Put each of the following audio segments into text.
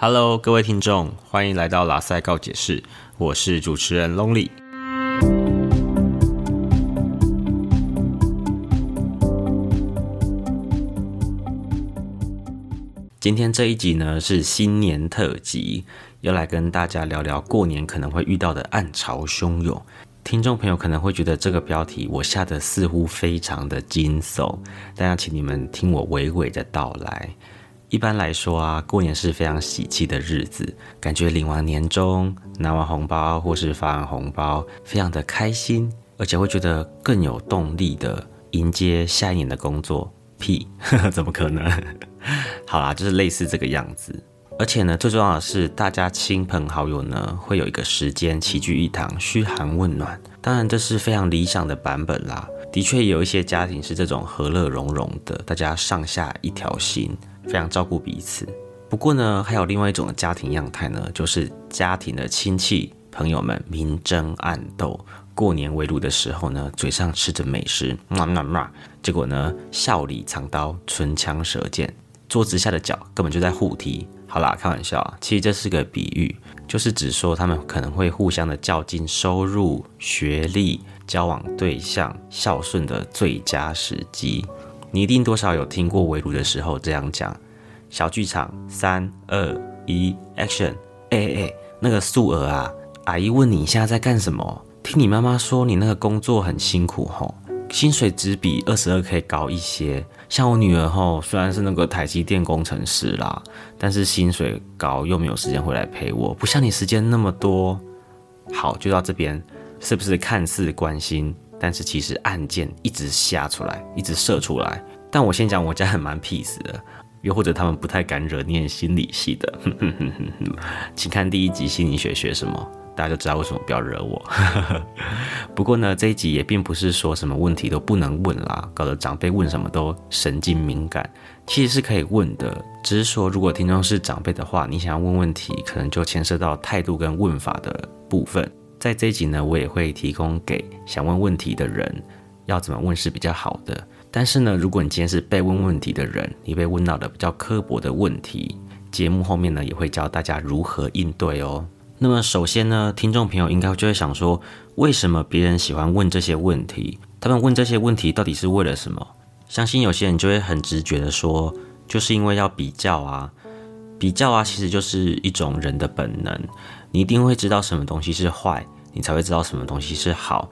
Hello，各位听众，欢迎来到拉塞告解释，我是主持人 Lonely。今天这一集呢是新年特辑，要来跟大家聊聊过年可能会遇到的暗潮汹涌。听众朋友可能会觉得这个标题我下的似乎非常的惊悚，但要请你们听我娓娓的道来。一般来说啊，过年是非常喜气的日子，感觉领完年终、拿完红包或是发完红包，非常的开心，而且会觉得更有动力的迎接下一年的工作。屁，怎么可能？好啦，就是类似这个样子。而且呢，最重要的是，大家亲朋好友呢会有一个时间齐聚一堂，嘘寒问暖。当然，这是非常理想的版本啦。的确，有一些家庭是这种和乐融融的，大家上下一条心。非常照顾彼此。不过呢，还有另外一种的家庭样态呢，就是家庭的亲戚朋友们明争暗斗，过年围炉的时候呢，嘴上吃着美食，嘛嘛嘛，结果呢，笑里藏刀，唇枪舌剑，桌子下的脚根本就在互踢。好啦，开玩笑，其实这是个比喻，就是指说他们可能会互相的较劲收入、学历、交往对象、孝顺的最佳时机。你一定多少有听过围炉的时候这样讲。小剧场，三二一，Action！哎哎哎，那个素娥啊，阿姨问你现在在干什么？听你妈妈说你那个工作很辛苦吼，薪水只比二十二 K 高一些。像我女儿吼，虽然是那个台积电工程师啦，但是薪水高又没有时间回来陪我，不像你时间那么多。好，就到这边，是不是看似关心？但是其实案件一直下出来，一直射出来。但我先讲，我家很蛮 peace 的，又或者他们不太敢惹念心理系的，请看第一集心理学学什么，大家就知道为什么不要惹我。不过呢，这一集也并不是说什么问题都不能问啦，搞得长辈问什么都神经敏感，其实是可以问的，只是说如果听众是长辈的话，你想要问问题，可能就牵涉到态度跟问法的部分。在这一集呢，我也会提供给想问问题的人，要怎么问是比较好的。但是呢，如果你今天是被问问题的人，你被问到的比较刻薄的问题，节目后面呢也会教大家如何应对哦。那么首先呢，听众朋友应该就会想说，为什么别人喜欢问这些问题？他们问这些问题到底是为了什么？相信有些人就会很直觉的说，就是因为要比较啊，比较啊，其实就是一种人的本能。你一定会知道什么东西是坏，你才会知道什么东西是好。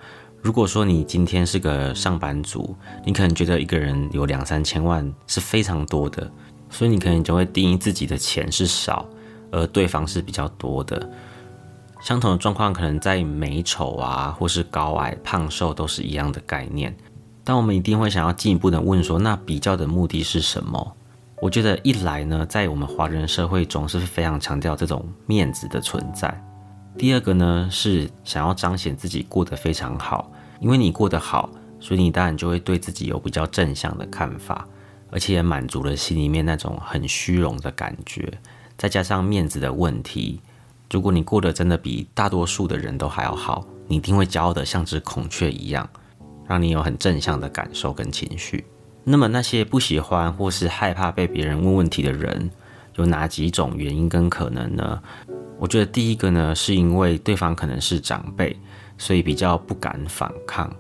如果说你今天是个上班族，你可能觉得一个人有两三千万是非常多的，所以你可能就会定义自己的钱是少，而对方是比较多的。相同的状况可能在美丑啊，或是高矮胖瘦都是一样的概念。但我们一定会想要进一步的问说，那比较的目的是什么？我觉得一来呢，在我们华人社会中是非常强调这种面子的存在。第二个呢，是想要彰显自己过得非常好，因为你过得好，所以你当然就会对自己有比较正向的看法，而且也满足了心里面那种很虚荣的感觉。再加上面子的问题，如果你过得真的比大多数的人都还要好，你一定会骄傲的像只孔雀一样，让你有很正向的感受跟情绪。那么那些不喜欢或是害怕被别人问问题的人，有哪几种原因跟可能呢？我觉得第一个呢，是因为对方可能是长辈，所以比较不敢反抗。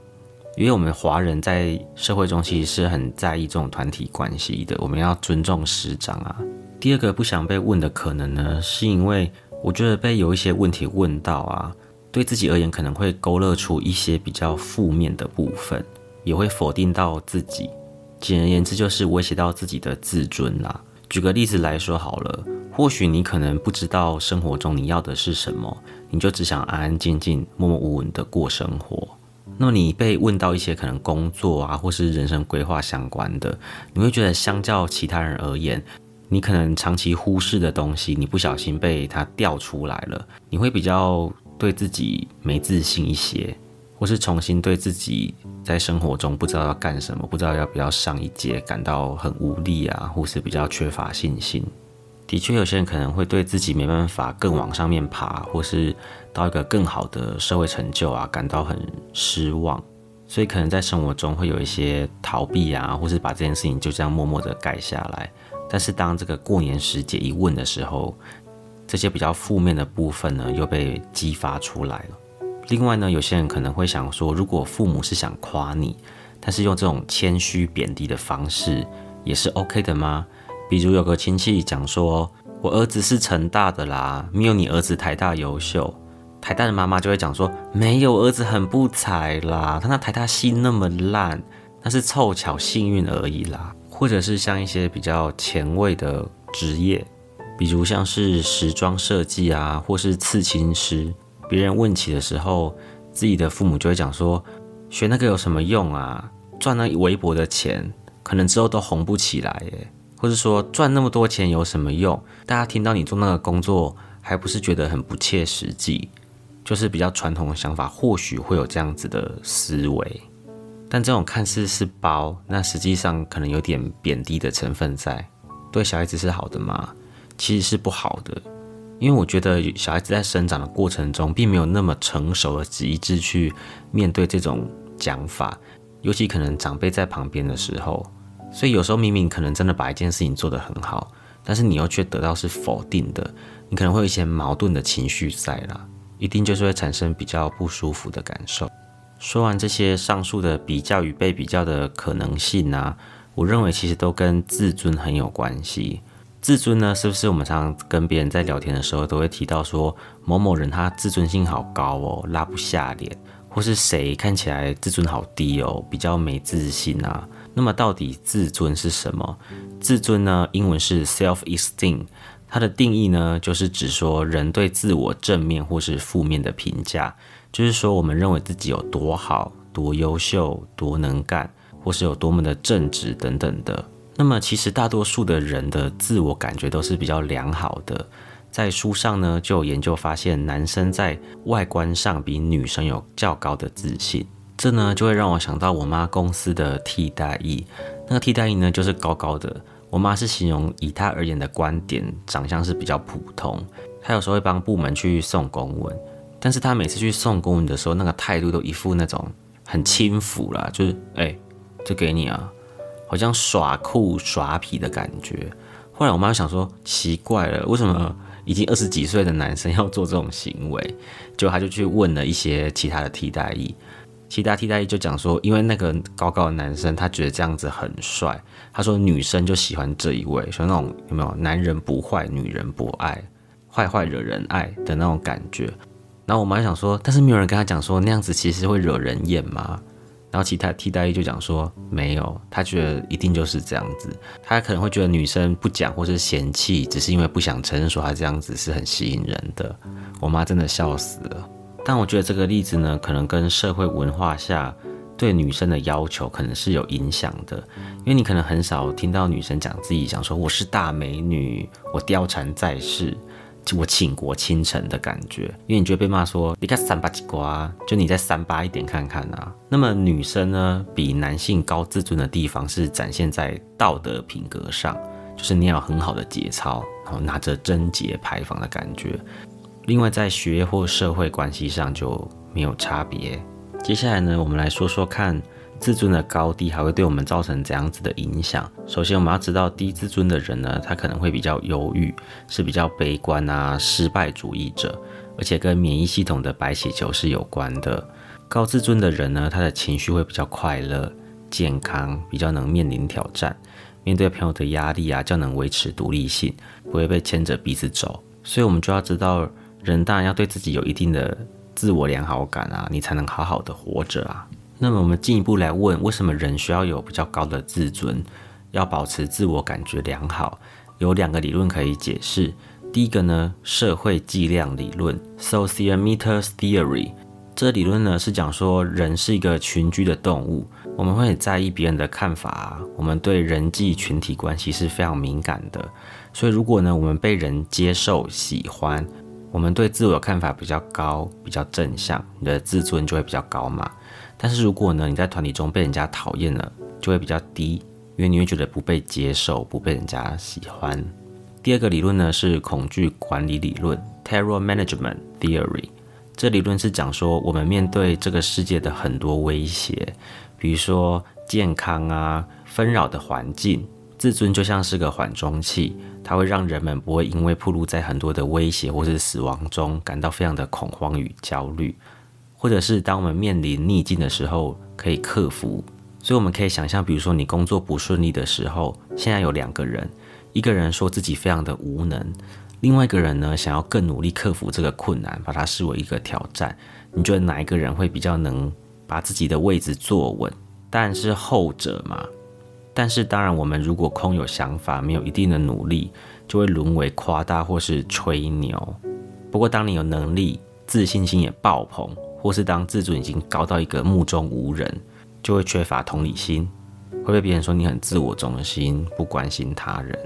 因为我们华人在社会中其实是很在意这种团体关系的，我们要尊重师长啊。第二个不想被问的可能呢，是因为我觉得被有一些问题问到啊，对自己而言可能会勾勒出一些比较负面的部分，也会否定到自己。简而言之，就是威胁到自己的自尊啦。举个例子来说好了，或许你可能不知道生活中你要的是什么，你就只想安安静静、默默无闻的过生活。那么你被问到一些可能工作啊，或是人生规划相关的，你会觉得相较其他人而言，你可能长期忽视的东西，你不小心被他调出来了，你会比较对自己没自信一些。或是重新对自己在生活中不知道要干什么，不知道要不要上一阶，感到很无力啊，或是比较缺乏信心。的确，有些人可能会对自己没办法更往上面爬，或是到一个更好的社会成就啊，感到很失望，所以可能在生活中会有一些逃避啊，或是把这件事情就这样默默的盖下来。但是当这个过年时节一问的时候，这些比较负面的部分呢，又被激发出来了。另外呢，有些人可能会想说，如果父母是想夸你，但是用这种谦虚贬低的方式，也是 OK 的吗？比如有个亲戚讲说，我儿子是成大的啦，没有你儿子台大优秀。台大的妈妈就会讲说，没有儿子很不才啦，他那台大系那么烂，那是凑巧幸运而已啦。或者是像一些比较前卫的职业，比如像是时装设计啊，或是刺青师，别人问起的时候，自己的父母就会讲说，学那个有什么用啊？赚那微薄的钱，可能之后都红不起来耶。或者说赚那么多钱有什么用？大家听到你做那个工作，还不是觉得很不切实际？就是比较传统的想法，或许会有这样子的思维，但这种看似是包，那实际上可能有点贬低的成分在。对小孩子是好的吗？其实是不好的，因为我觉得小孩子在生长的过程中，并没有那么成熟的极致去面对这种讲法，尤其可能长辈在旁边的时候，所以有时候明明可能真的把一件事情做得很好，但是你又却得到是否定的，你可能会有一些矛盾的情绪在啦。一定就是会产生比较不舒服的感受。说完这些上述的比较与被比较的可能性啊，我认为其实都跟自尊很有关系。自尊呢，是不是我们常常跟别人在聊天的时候都会提到说某某人他自尊心好高哦，拉不下脸，或是谁看起来自尊好低哦，比较没自信啊？那么到底自尊是什么？自尊呢，英文是 self-esteem。它的定义呢，就是指说人对自我正面或是负面的评价，就是说我们认为自己有多好、多优秀、多能干，或是有多么的正直等等的。那么其实大多数的人的自我感觉都是比较良好的。在书上呢，就有研究发现，男生在外观上比女生有较高的自信。这呢，就会让我想到我妈公司的替代役，那个替代役呢，就是高高的。我妈是形容以她而言的观点，长相是比较普通。她有时候会帮部门去送公文，但是她每次去送公文的时候，那个态度都一副那种很轻浮啦，就是哎，就给你啊，好像耍酷耍痞的感觉。后来我妈想说，奇怪了，为什么已经二十几岁的男生要做这种行为？就她就去问了一些其他的替代役。其他替代役就讲说，因为那个高高的男生，他觉得这样子很帅。他说女生就喜欢这一位，说那种有没有男人不坏，女人不爱，坏坏惹人爱的那种感觉。然后我妈就想说，但是没有人跟他讲说那样子其实会惹人厌吗？然后其他替代役就讲说没有，他觉得一定就是这样子。他可能会觉得女生不讲或是嫌弃，只是因为不想承认说他这样子是很吸引人的。我妈真的笑死了。但我觉得这个例子呢，可能跟社会文化下对女生的要求可能是有影响的，因为你可能很少听到女生讲自己想说我是大美女，我貂蝉在世，我倾国倾城的感觉，因为你觉得被骂说你看三八几瓜，就你再三八一点看看啊。那么女生呢，比男性高自尊的地方是展现在道德品格上，就是你要很好的节操，然后拿着贞节牌坊的感觉。另外，在学业或社会关系上就没有差别。接下来呢，我们来说说看自尊的高低还会对我们造成怎样子的影响。首先，我们要知道低自尊的人呢，他可能会比较忧郁，是比较悲观啊、失败主义者，而且跟免疫系统的白血球是有关的。高自尊的人呢，他的情绪会比较快乐、健康，比较能面临挑战，面对朋友的压力啊，较能维持独立性，不会被牵着鼻子走。所以，我们就要知道。人当然要对自己有一定的自我良好感啊，你才能好好的活着啊。那么我们进一步来问，为什么人需要有比较高的自尊，要保持自我感觉良好？有两个理论可以解释。第一个呢，社会计量理论 （Sociometer Theory）。这理论呢是讲说，人是一个群居的动物，我们会很在意别人的看法啊，我们对人际群体关系是非常敏感的。所以如果呢，我们被人接受、喜欢，我们对自我的看法比较高，比较正向，你的自尊就会比较高嘛。但是如果呢，你在团体中被人家讨厌了，就会比较低，因为你会觉得不被接受，不被人家喜欢。第二个理论呢是恐惧管理理论 （Terror Management Theory）。这理论是讲说，我们面对这个世界的很多威胁，比如说健康啊、纷扰的环境、自尊就像是个缓冲器，它会让人们不会因为暴露在很多的威胁或是死亡中感到非常的恐慌与焦虑，或者是当我们面临逆境的时候可以克服。所以我们可以想象，比如说你工作不顺利的时候，现在有两个人，一个人说自己非常的无能，另外一个人呢想要更努力克服这个困难，把它视为一个挑战。你觉得哪一个人会比较能把自己的位置坐稳？当然是后者嘛。但是当然，我们如果空有想法，没有一定的努力，就会沦为夸大或是吹牛。不过，当你有能力，自信心也爆棚，或是当自尊已经高到一个目中无人。就会缺乏同理心，会被别人说你很自我中心，不关心他人。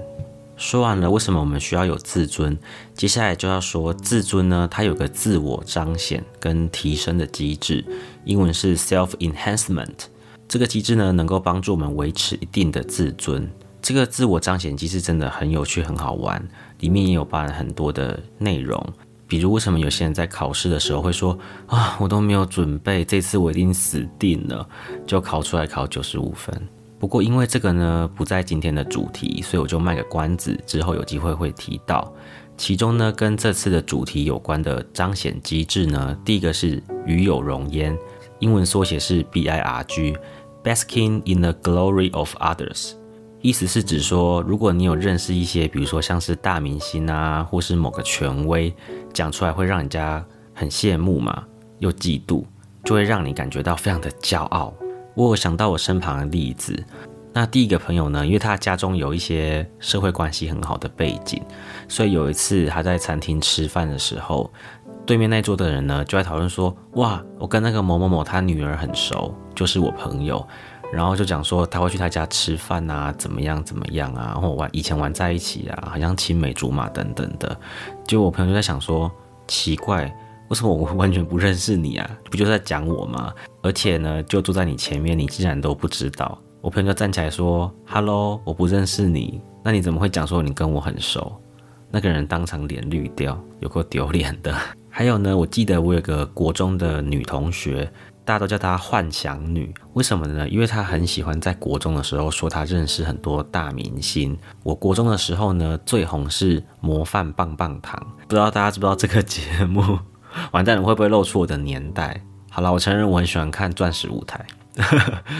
说完了为什么我们需要有自尊，接下来就要说自尊呢？它有个自我彰显跟提升的机制，英文是 self enhancement。这个机制呢，能够帮助我们维持一定的自尊。这个自我彰显机制真的很有趣，很好玩，里面也有包含很多的内容。比如，为什么有些人在考试的时候会说啊，我都没有准备，这次我一定死定了，就考出来考九十五分。不过，因为这个呢不在今天的主题，所以我就卖个关子，之后有机会会提到。其中呢，跟这次的主题有关的彰显机制呢，第一个是与有荣焉，英文缩写是 B I R G Basking in the glory of others。意思是指说，如果你有认识一些，比如说像是大明星啊，或是某个权威，讲出来会让人家很羡慕嘛，又嫉妒，就会让你感觉到非常的骄傲。我有想到我身旁的例子，那第一个朋友呢，因为他家中有一些社会关系很好的背景，所以有一次他在餐厅吃饭的时候，对面那桌的人呢就在讨论说，哇，我跟那个某某某他女儿很熟，就是我朋友。然后就讲说他会去他家吃饭啊，怎么样怎么样啊，然后玩以前玩在一起啊，好像青梅竹马等等的。就我朋友就在想说，奇怪，为什么我完全不认识你啊？不就是在讲我吗？而且呢，就坐在你前面，你竟然都不知道。我朋友就站起来说：“Hello，我不认识你，那你怎么会讲说你跟我很熟？”那个人当场脸绿掉，有够丢脸的。还有呢，我记得我有个国中的女同学。大家都叫她幻想女，为什么呢？因为她很喜欢在国中的时候说她认识很多大明星。我国中的时候呢，最红是模范棒棒糖，不知道大家知不知道这个节目？完蛋了，会不会露出我的年代？好了，我承认我很喜欢看钻石舞台，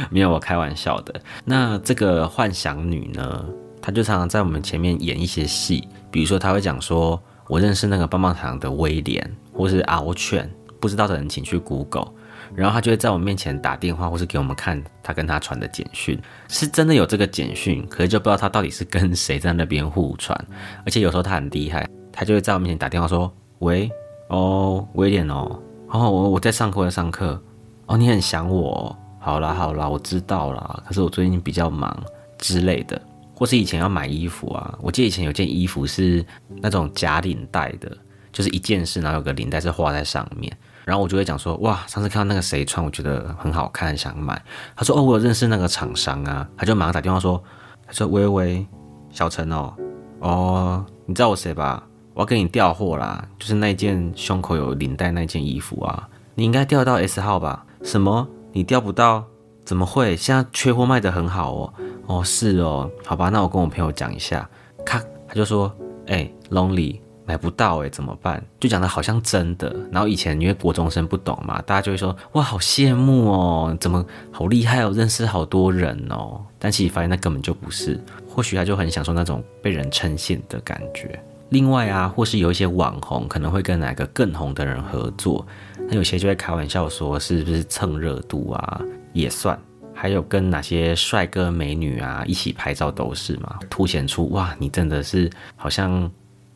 没有我开玩笑的。那这个幻想女呢，她就常常在我们前面演一些戏，比如说她会讲说，我认识那个棒棒糖的威廉，或是敖犬，不知道的人请去 Google。然后他就会在我面前打电话，或是给我们看他跟他传的简讯，是真的有这个简讯，可是就不知道他到底是跟谁在那边互传。而且有时候他很厉害，他就会在我面前打电话说：“喂，哦，威廉哦，哦，我我在上课，在上课，哦，你很想我，好啦好啦，我知道啦，可是我最近比较忙之类的，或是以前要买衣服啊，我记得以前有件衣服是那种假领带的，就是一件式，然后有个领带是画在上面。”然后我就会讲说，哇，上次看到那个谁穿，我觉得很好看，想买。他说，哦，我有认识那个厂商啊，他就马上打电话说，他说，喂喂，小陈哦，哦，你知道我谁吧？我要给你调货啦，就是那件胸口有领带那件衣服啊，你应该调到 S 号吧？什么？你调不到？怎么会？现在缺货卖得很好哦。哦，是哦，好吧，那我跟我朋友讲一下。咔，他就说，哎，Lonely。买不到哎，怎么办？就讲的好像真的。然后以前因为国中生不懂嘛，大家就会说哇，好羡慕哦，怎么好厉害哦，认识好多人哦。但其实发现那根本就不是。或许他就很享受那种被人称羡的感觉。另外啊，或是有一些网红可能会跟哪个更红的人合作，那有些就会开玩笑说是不是蹭热度啊，也算。还有跟哪些帅哥美女啊一起拍照都是嘛，凸显出哇，你真的是好像。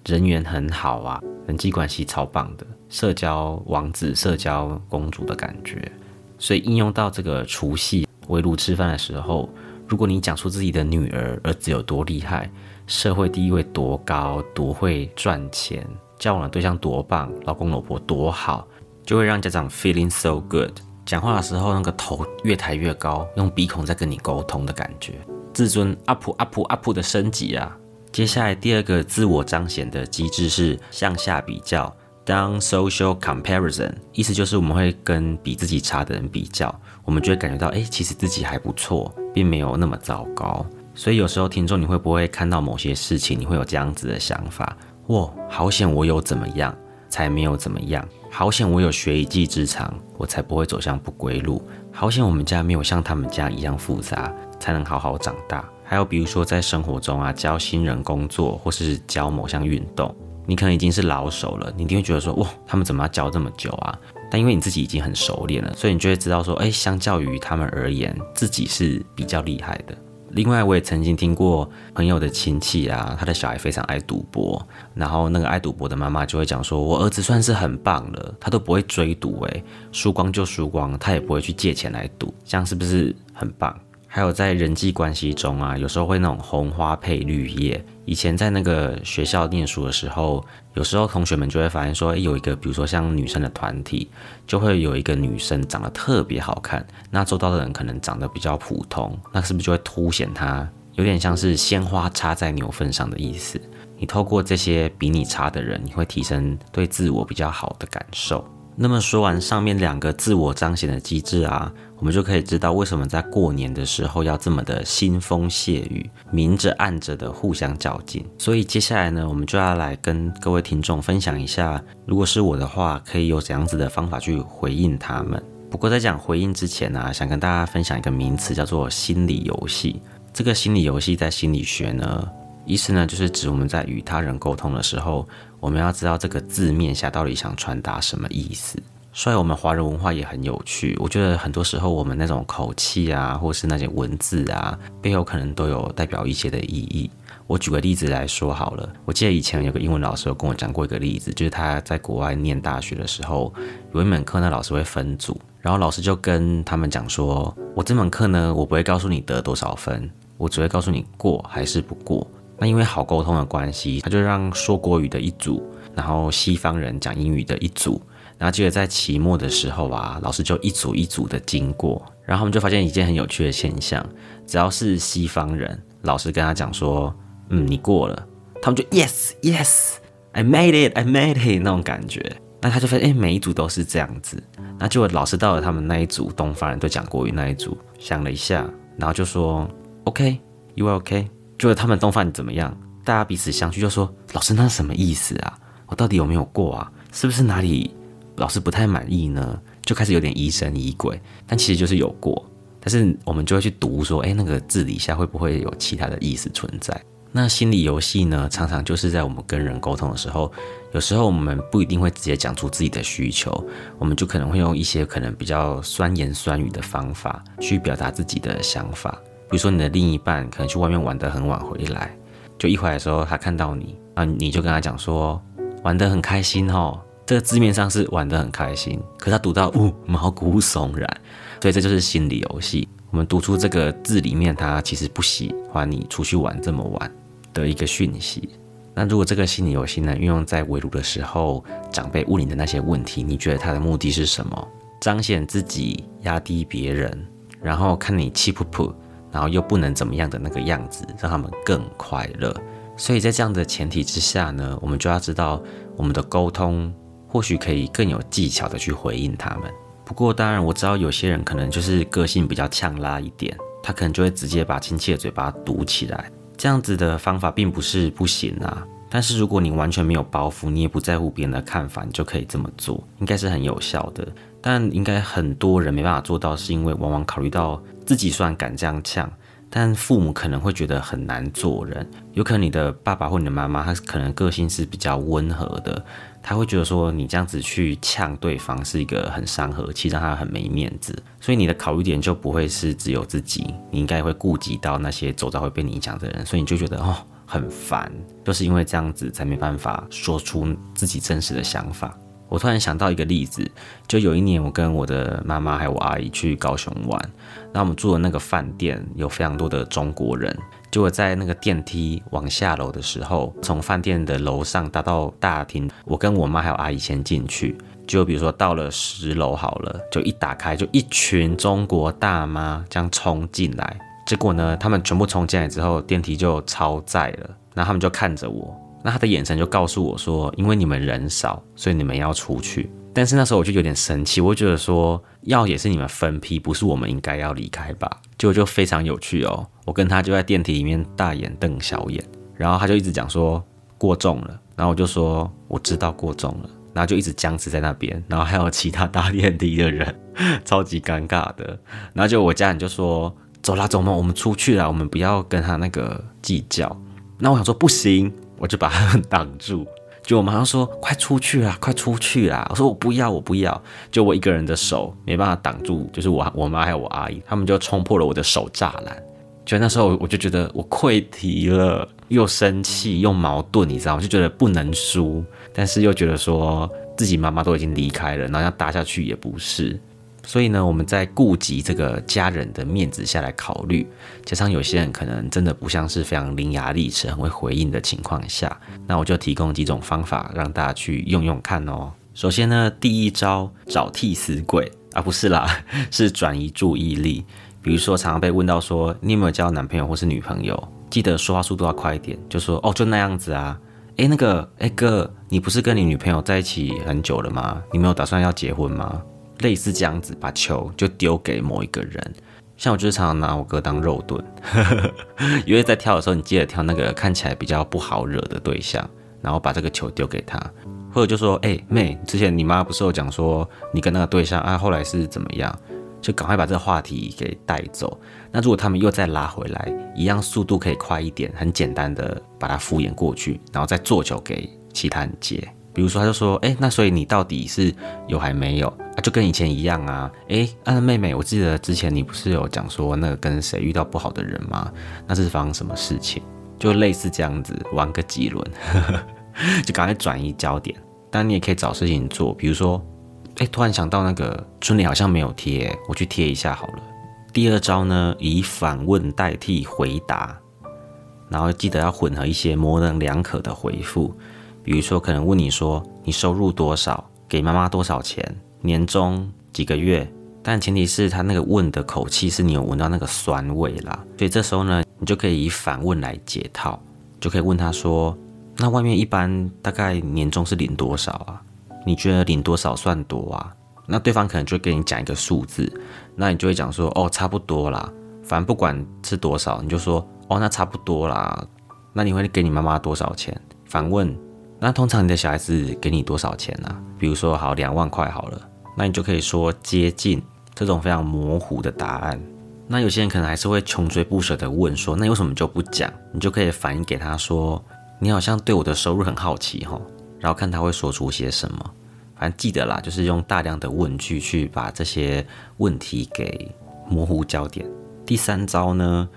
人缘很好啊，人际关系超棒的，社交王子、社交公主的感觉。所以应用到这个除夕围炉吃饭的时候，如果你讲出自己的女儿儿子有多厉害，社会地位多高，多会赚钱，交往的对象多棒，老公老婆多好，就会让家长 feeling so good。讲话的时候那个头越抬越高，用鼻孔在跟你沟通的感觉，自尊 up up up 的升级啊！接下来第二个自我彰显的机制是向下比较，down social comparison，意思就是我们会跟比自己差的人比较，我们就会感觉到，哎，其实自己还不错，并没有那么糟糕。所以有时候听众，你会不会看到某些事情，你会有这样子的想法？哇，好险我有怎么样，才没有怎么样；好险我有学一技之长，我才不会走向不归路；好险我们家没有像他们家一样复杂，才能好好长大。还有比如说在生活中啊，教新人工作，或是教某项运动，你可能已经是老手了，你一定会觉得说，哇，他们怎么要教这么久啊？但因为你自己已经很熟练了，所以你就会知道说，哎，相较于他们而言，自己是比较厉害的。另外，我也曾经听过朋友的亲戚啊，他的小孩非常爱赌博，然后那个爱赌博的妈妈就会讲说：“我儿子算是很棒了，他都不会追赌，诶，输光就输光，他也不会去借钱来赌，这样是不是很棒？”还有在人际关系中啊，有时候会那种红花配绿叶。以前在那个学校念书的时候，有时候同学们就会发现说，诶有一个比如说像女生的团体，就会有一个女生长得特别好看，那周遭的人可能长得比较普通，那是不是就会凸显她有点像是鲜花插在牛粪上的意思？你透过这些比你差的人，你会提升对自我比较好的感受。那么说完上面两个自我彰显的机制啊。我们就可以知道为什么在过年的时候要这么的腥风血雨、明着暗着的互相较劲。所以接下来呢，我们就要来跟各位听众分享一下，如果是我的话，可以有怎样子的方法去回应他们。不过在讲回应之前呢，想跟大家分享一个名词，叫做心理游戏。这个心理游戏在心理学呢，意思呢就是指我们在与他人沟通的时候，我们要知道这个字面下到底想传达什么意思。所以，我们华人文化也很有趣。我觉得很多时候，我们那种口气啊，或是那些文字啊，背后可能都有代表一些的意义。我举个例子来说好了。我记得以前有个英文老师有跟我讲过一个例子，就是他在国外念大学的时候，有一门课，那老师会分组，然后老师就跟他们讲说：“我这门课呢，我不会告诉你得多少分，我只会告诉你过还是不过。”那因为好沟通的关系，他就让说国语的一组，然后西方人讲英语的一组。然后记得在期末的时候啊，老师就一组一组的经过，然后他们就发现一件很有趣的现象：只要是西方人，老师跟他讲说，嗯，你过了，他们就 yes yes，I made it，I made it 那种感觉。那他就发现，哎，每一组都是这样子。那结果老师到了他们那一组，东方人都讲国语那一组，想了一下，然后就说，OK，you are OK。就他们东方人怎么样？大家彼此相觑，就说，老师那什么意思啊？我到底有没有过啊？是不是哪里？老师不太满意呢，就开始有点疑神疑鬼，但其实就是有过，但是我们就会去读说，哎，那个字底下会不会有其他的意思存在？那心理游戏呢，常常就是在我们跟人沟通的时候，有时候我们不一定会直接讲出自己的需求，我们就可能会用一些可能比较酸言酸语的方法去表达自己的想法。比如说你的另一半可能去外面玩得很晚回来，就一回来的时候他看到你，啊，你就跟他讲说，玩得很开心哦。这个字面上是玩得很开心，可是他读到呜毛骨悚然，所以这就是心理游戏。我们读出这个字里面，他其实不喜欢你出去玩这么晚的一个讯息。那如果这个心理游戏呢，运用在围炉的时候，长辈问你的那些问题，你觉得他的目的是什么？彰显自己，压低别人，然后看你气噗噗，然后又不能怎么样的那个样子，让他们更快乐。所以在这样的前提之下呢，我们就要知道我们的沟通。或许可以更有技巧的去回应他们。不过，当然我知道有些人可能就是个性比较呛辣一点，他可能就会直接把亲戚的嘴巴堵起来。这样子的方法并不是不行啊。但是如果你完全没有包袱，你也不在乎别人的看法，你就可以这么做，应该是很有效的。但应该很多人没办法做到，是因为往往考虑到自己虽然敢这样呛。但父母可能会觉得很难做人，有可能你的爸爸或你的妈妈，他可能个性是比较温和的，他会觉得说你这样子去呛对方是一个很伤和气，让他很没面子，所以你的考虑点就不会是只有自己，你应该会顾及到那些走到会被你影响的人，所以你就觉得哦很烦，就是因为这样子才没办法说出自己真实的想法。我突然想到一个例子，就有一年我跟我的妈妈还有我阿姨去高雄玩，那我们住的那个饭店有非常多的中国人，结果在那个电梯往下楼的时候，从饭店的楼上搭到大厅，我跟我妈还有阿姨先进去，就比如说到了十楼好了，就一打开就一群中国大妈这样冲进来，结果呢，他们全部冲进来之后，电梯就超载了，然后他们就看着我。那他的眼神就告诉我说：“因为你们人少，所以你们要出去。”但是那时候我就有点生气，我觉得说要也是你们分批，不是我们应该要离开吧？结果就非常有趣哦。我跟他就在电梯里面大眼瞪小眼，然后他就一直讲说过重了，然后我就说我知道过重了，然后就一直僵持在那边，然后还有其他搭电梯的人，超级尴尬的。然后就我家人就说走啦走嘛，我们出去啦，我们不要跟他那个计较。那我想说不行，我就把他们挡住。就我马上说快出去啦，快出去啦！我说我不要，我不要。就我一个人的手没办法挡住，就是我我妈还有我阿姨，他们就冲破了我的手栅栏。就那时候我就觉得我溃堤了，又生气又矛盾，你知道吗？就觉得不能输，但是又觉得说自己妈妈都已经离开了，然后要搭下去也不是。所以呢，我们在顾及这个家人的面子下来考虑，加上有些人可能真的不像是非常伶牙俐齿、很会回应的情况下，那我就提供几种方法让大家去用用看哦。首先呢，第一招找替死鬼啊，不是啦，是转移注意力。比如说，常常被问到说你有没有交男朋友或是女朋友，记得说话速度要快一点，就说哦，就那样子啊。诶，那个，诶哥，你不是跟你女朋友在一起很久了吗？你没有打算要结婚吗？类似这样子，把球就丢给某一个人，像我就是常常拿我哥当肉盾，因为在跳的时候，你记得挑那个看起来比较不好惹的对象，然后把这个球丢给他，或者就说，哎妹，之前你妈不是有讲说你跟那个对象啊，后来是怎么样？就赶快把这个话题给带走。那如果他们又再拉回来，一样速度可以快一点，很简单的把它敷衍过去，然后再做球给其他人接。比如说，他就说：“哎，那所以你到底是有还没有啊？就跟以前一样啊？哎，啊妹妹，我记得之前你不是有讲说那个跟谁遇到不好的人吗？那是发生什么事情？就类似这样子玩个几轮，就赶快转移焦点。但你也可以找事情做，比如说，哎，突然想到那个春联好像没有贴，我去贴一下好了。第二招呢，以反问代替回答，然后记得要混合一些模棱两可的回复。”比如说，可能问你说你收入多少，给妈妈多少钱，年终几个月，但前提是他那个问的口气是你有闻到那个酸味啦。所以这时候呢，你就可以以反问来解套，就可以问他说：那外面一般大概年终是领多少啊？你觉得领多少算多啊？那对方可能就跟你讲一个数字，那你就会讲说：哦，差不多啦，反正不管是多少，你就说：哦，那差不多啦。那你会给你妈妈多少钱？反问。那通常你的小孩子给你多少钱呢？比如说好两万块好了，那你就可以说接近这种非常模糊的答案。那有些人可能还是会穷追不舍的问说，那为什么就不讲？你就可以反映给他说，你好像对我的收入很好奇哈，然后看他会说出些什么。反正记得啦，就是用大量的问句去把这些问题给模糊焦点。第三招呢，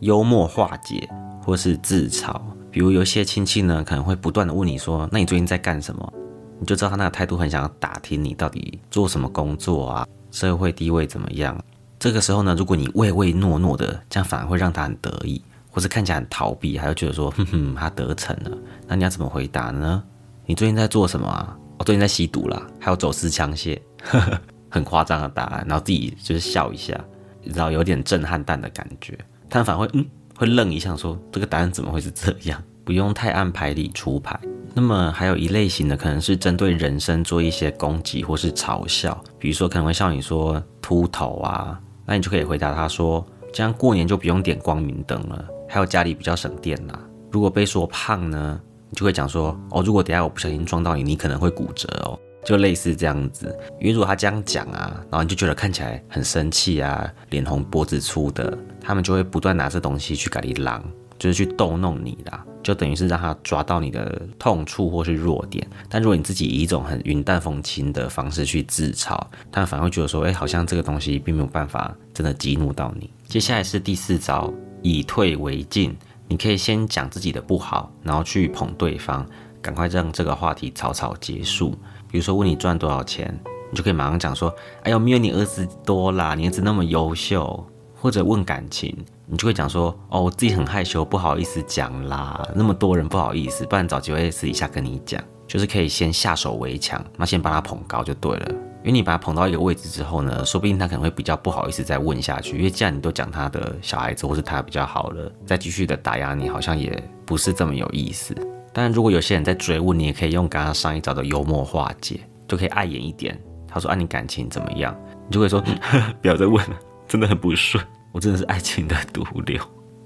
幽默化解或是自嘲。比如有些亲戚呢，可能会不断的问你说：“那你最近在干什么？”你就知道他那个态度很想要打听你到底做什么工作啊，社会地位怎么样。这个时候呢，如果你唯唯诺诺的，这样反而会让他很得意，或是看起来很逃避，还会觉得说：“ 哼哼，他得逞了。”那你要怎么回答呢？你最近在做什么啊？我最近在吸毒啦，还有走私枪械，很夸张的答案，然后自己就是笑一下，然后有点震撼弹的感觉，他反而会嗯。会愣一下，说这个答案怎么会是这样？不用太按牌理出牌。那么还有一类型的，可能是针对人生做一些攻击或是嘲笑，比如说可能会笑你说秃头啊，那你就可以回答他说，这样过年就不用点光明灯了，还有家里比较省电啦。如果被说胖呢，你就会讲说，哦，如果等下我不小心撞到你，你可能会骨折哦。就类似这样子，因为如果他这样讲啊，然后你就觉得看起来很生气啊，脸红脖子粗的，他们就会不断拿这东西去搞你狼，就是去逗弄你啦，就等于是让他抓到你的痛处或是弱点。但如果你自己以一种很云淡风轻的方式去自嘲，他们反而会觉得说，哎，好像这个东西并没有办法真的激怒到你。接下来是第四招，以退为进，你可以先讲自己的不好，然后去捧对方，赶快让这个话题草草结束。比如说问你赚多少钱，你就可以马上讲说：“哎呦，没有你儿子多啦，你儿子那么优秀。”或者问感情，你就会讲说：“哦，我自己很害羞，不好意思讲啦，那么多人不好意思，不然找机会私底下跟你讲。”就是可以先下手为强，那先把他捧高就对了。因为你把他捧到一个位置之后呢，说不定他可能会比较不好意思再问下去，因为既然你都讲他的小孩子或是他比较好了，再继续的打压你，好像也不是这么有意思。当然，如果有些人在追问，你也可以用刚刚上一招的幽默化解，就可以碍眼一点。他说：“啊，你感情怎么样？”你就会说：“ 不要再问了，真的很不顺，我真的是爱情的毒瘤。”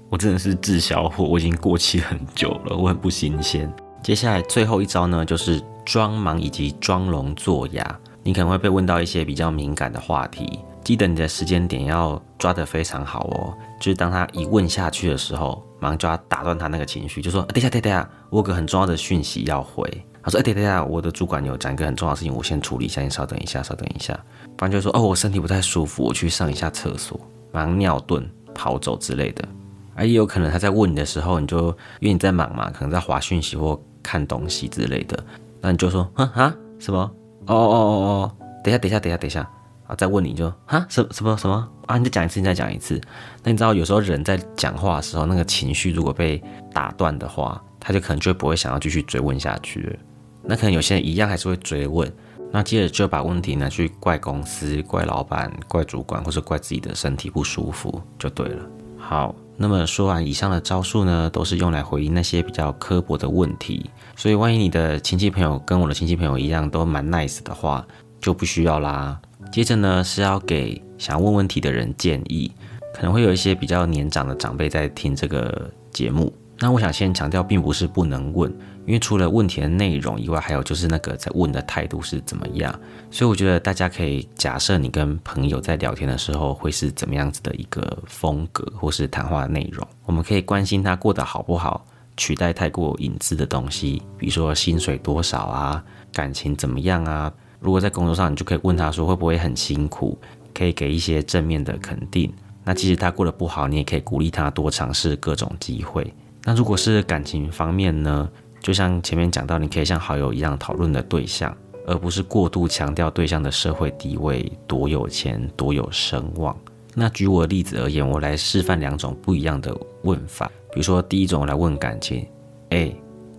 我真的是滞销货，我已经过期很久了，我很不新鲜。接下来最后一招呢，就是装忙以及装聋作哑。你可能会被问到一些比较敏感的话题，记得你的时间点要抓得非常好哦。就是当他一问下去的时候，马上就要打断他那个情绪，就说：等一下，等一下，我有个很重要的讯息要回。他说：哎，等下，我的主管有讲一个很重要的事情，我先处理一下，你稍等一下，稍等一下。不然就说：哦，我身体不太舒服，我去上一下厕所，马上尿遁跑走之类的。而也有可能他在问你的时候，你就因为你在忙嘛，可能在划讯息或看东西之类的，那你就说：啊啊，什么？哦哦哦哦，等一下，等一下，等一下，等一下啊！再问你就啊，什什么什么啊？你再讲一次，你再讲一次。那你知道有时候人在讲话的时候，那个情绪如果被打断的话，他就可能就不会想要继续追问下去了。那可能有些人一样还是会追问，那接着就把问题拿去怪公司、怪老板、怪主管，或者怪自己的身体不舒服就对了。好，那么说完以上的招数呢，都是用来回应那些比较刻薄的问题。所以，万一你的亲戚朋友跟我的亲戚朋友一样都蛮 nice 的话，就不需要啦。接着呢，是要给想要问问题的人建议，可能会有一些比较年长的长辈在听这个节目。那我想先强调，并不是不能问，因为除了问题的内容以外，还有就是那个在问的态度是怎么样。所以我觉得大家可以假设你跟朋友在聊天的时候会是怎么样子的一个风格，或是谈话内容，我们可以关心他过得好不好。取代太过隐私的东西，比如说薪水多少啊，感情怎么样啊？如果在工作上，你就可以问他说会不会很辛苦，可以给一些正面的肯定。那即使他过得不好，你也可以鼓励他多尝试各种机会。那如果是感情方面呢？就像前面讲到，你可以像好友一样讨论的对象，而不是过度强调对象的社会地位、多有钱、多有声望。那举我的例子而言，我来示范两种不一样的问法。比如说，第一种来问感情，哎，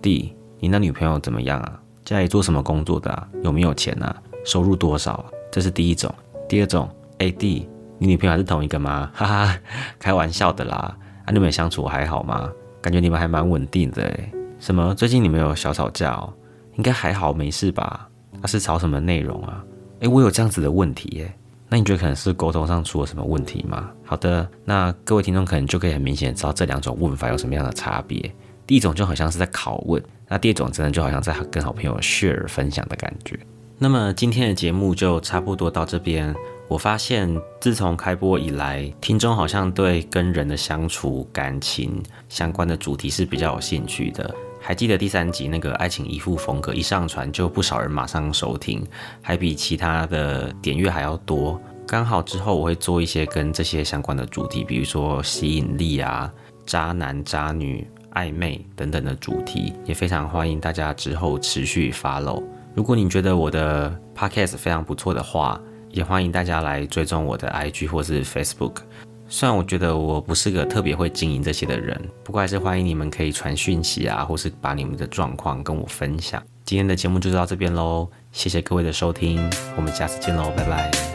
弟，你那女朋友怎么样啊？家里做什么工作的啊？有没有钱啊？收入多少啊？这是第一种。第二种，哎，弟，你女朋友还是同一个吗？哈哈，开玩笑的啦。啊，你们相处还好吗？感觉你们还蛮稳定的哎。什么？最近你们有小吵架哦？应该还好，没事吧？那是吵什么内容啊？哎，我有这样子的问题耶。那你觉得可能是沟通上出了什么问题吗？好的，那各位听众可能就可以很明显知道这两种问法有什么样的差别。第一种就好像是在拷问，那第二种真的就好像在跟好朋友 share 分享的感觉。那么今天的节目就差不多到这边。我发现自从开播以来，听众好像对跟人的相处、感情相关的主题是比较有兴趣的。还记得第三集那个爱情依附风格一上传就不少人马上收听，还比其他的点阅还要多。刚好之后我会做一些跟这些相关的主题，比如说吸引力啊、渣男渣女、暧昧等等的主题，也非常欢迎大家之后持续 follow。如果你觉得我的 podcast 非常不错的话，也欢迎大家来追踪我的 IG 或是 Facebook。虽然我觉得我不是个特别会经营这些的人，不过还是欢迎你们可以传讯息啊，或是把你们的状况跟我分享。今天的节目就到这边喽，谢谢各位的收听，我们下次见喽，拜拜。